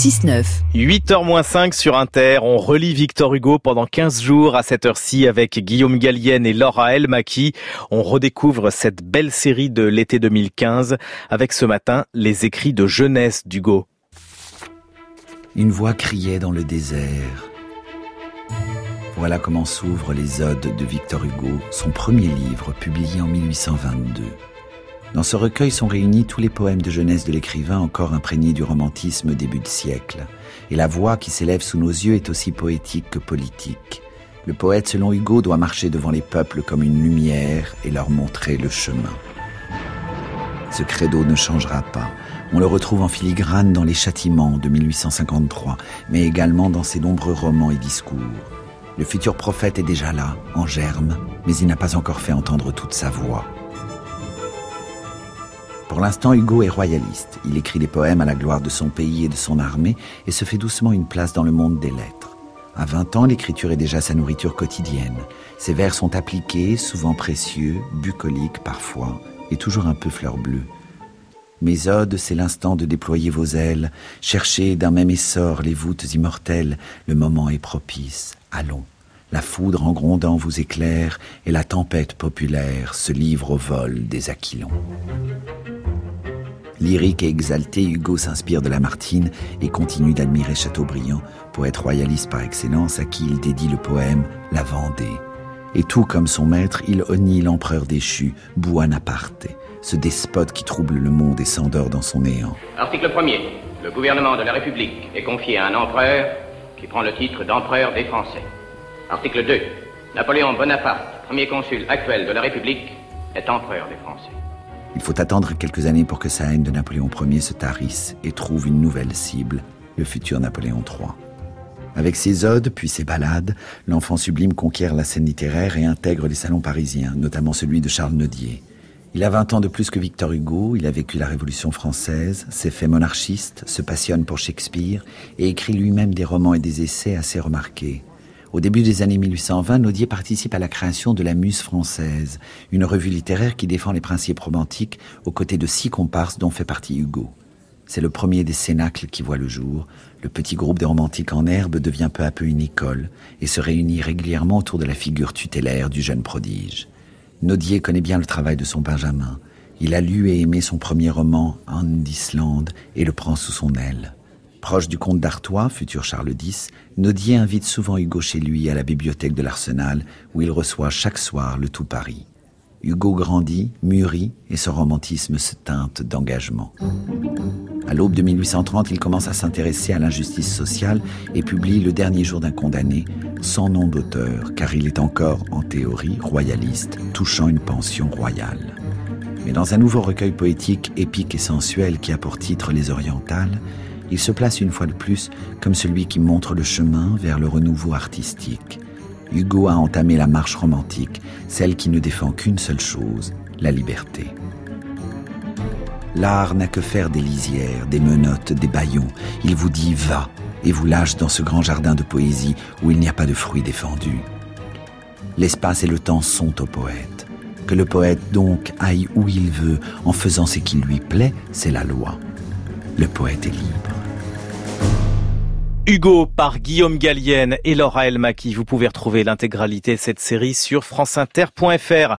6-9. 8h-5 sur Inter, on relit Victor Hugo pendant 15 jours à cette heure-ci avec Guillaume Gallienne et Laura Elmaki. On redécouvre cette belle série de l'été 2015 avec ce matin les écrits de jeunesse d'Hugo. Une voix criait dans le désert. Voilà comment s'ouvrent les Odes de Victor Hugo, son premier livre publié en 1822. Dans ce recueil sont réunis tous les poèmes de jeunesse de l'écrivain encore imprégnés du romantisme début de siècle. Et la voix qui s'élève sous nos yeux est aussi poétique que politique. Le poète, selon Hugo, doit marcher devant les peuples comme une lumière et leur montrer le chemin. Ce credo ne changera pas. On le retrouve en filigrane dans Les Châtiments de 1853, mais également dans ses nombreux romans et discours. Le futur prophète est déjà là, en germe, mais il n'a pas encore fait entendre toute sa voix. Pour l'instant, Hugo est royaliste. Il écrit des poèmes à la gloire de son pays et de son armée et se fait doucement une place dans le monde des lettres. À 20 ans, l'écriture est déjà sa nourriture quotidienne. Ses vers sont appliqués, souvent précieux, bucoliques parfois, et toujours un peu fleur bleue. Mes odes, c'est l'instant de déployer vos ailes, chercher d'un même essor les voûtes immortelles, le moment est propice, allons. La foudre en grondant vous éclaire, et la tempête populaire se livre au vol des aquilons. Lyrique et exalté, Hugo s'inspire de Lamartine et continue d'admirer Chateaubriand, poète royaliste par excellence à qui il dédie le poème La Vendée. Et tout comme son maître, il honnie l'empereur déchu, Buonaparte, ce despote qui trouble le monde et s'endort dans son néant. Article 1er. Le gouvernement de la République est confié à un empereur qui prend le titre d'empereur des Français. Article 2. Napoléon Bonaparte, premier consul actuel de la République, est empereur des Français. Il faut attendre quelques années pour que sa haine de Napoléon Ier se tarisse et trouve une nouvelle cible, le futur Napoléon III. Avec ses odes, puis ses ballades, l'enfant sublime conquiert la scène littéraire et intègre les salons parisiens, notamment celui de Charles Nodier. Il a 20 ans de plus que Victor Hugo, il a vécu la Révolution française, s'est fait monarchiste, se passionne pour Shakespeare et écrit lui-même des romans et des essais assez remarqués. Au début des années 1820, Naudier participe à la création de la Muse française, une revue littéraire qui défend les principes romantiques aux côtés de six comparses dont fait partie Hugo. C'est le premier des cénacles qui voit le jour. Le petit groupe des romantiques en herbe devient peu à peu une école et se réunit régulièrement autour de la figure tutélaire du jeune prodige. Naudier connaît bien le travail de son Benjamin. Il a lu et aimé son premier roman, Anne et le prend sous son aile. Proche du comte d'Artois, futur Charles X, Nodier invite souvent Hugo chez lui à la bibliothèque de l'Arsenal, où il reçoit chaque soir le tout Paris. Hugo grandit, mûrit, et son romantisme se teinte d'engagement. À l'aube de 1830, il commence à s'intéresser à l'injustice sociale et publie Le dernier jour d'un condamné, sans nom d'auteur, car il est encore, en théorie, royaliste, touchant une pension royale. Mais dans un nouveau recueil poétique épique et sensuel qui a pour titre Les Orientales, il se place une fois de plus comme celui qui montre le chemin vers le renouveau artistique. Hugo a entamé la marche romantique, celle qui ne défend qu'une seule chose, la liberté. L'art n'a que faire des lisières, des menottes, des baillons. Il vous dit va et vous lâche dans ce grand jardin de poésie où il n'y a pas de fruits défendus. L'espace et le temps sont au poète. Que le poète donc aille où il veut en faisant ce qui lui plaît, c'est la loi. Le poète est libre. Hugo par Guillaume Gallienne et Laura Elmaki. Vous pouvez retrouver l'intégralité de cette série sur franceinter.fr.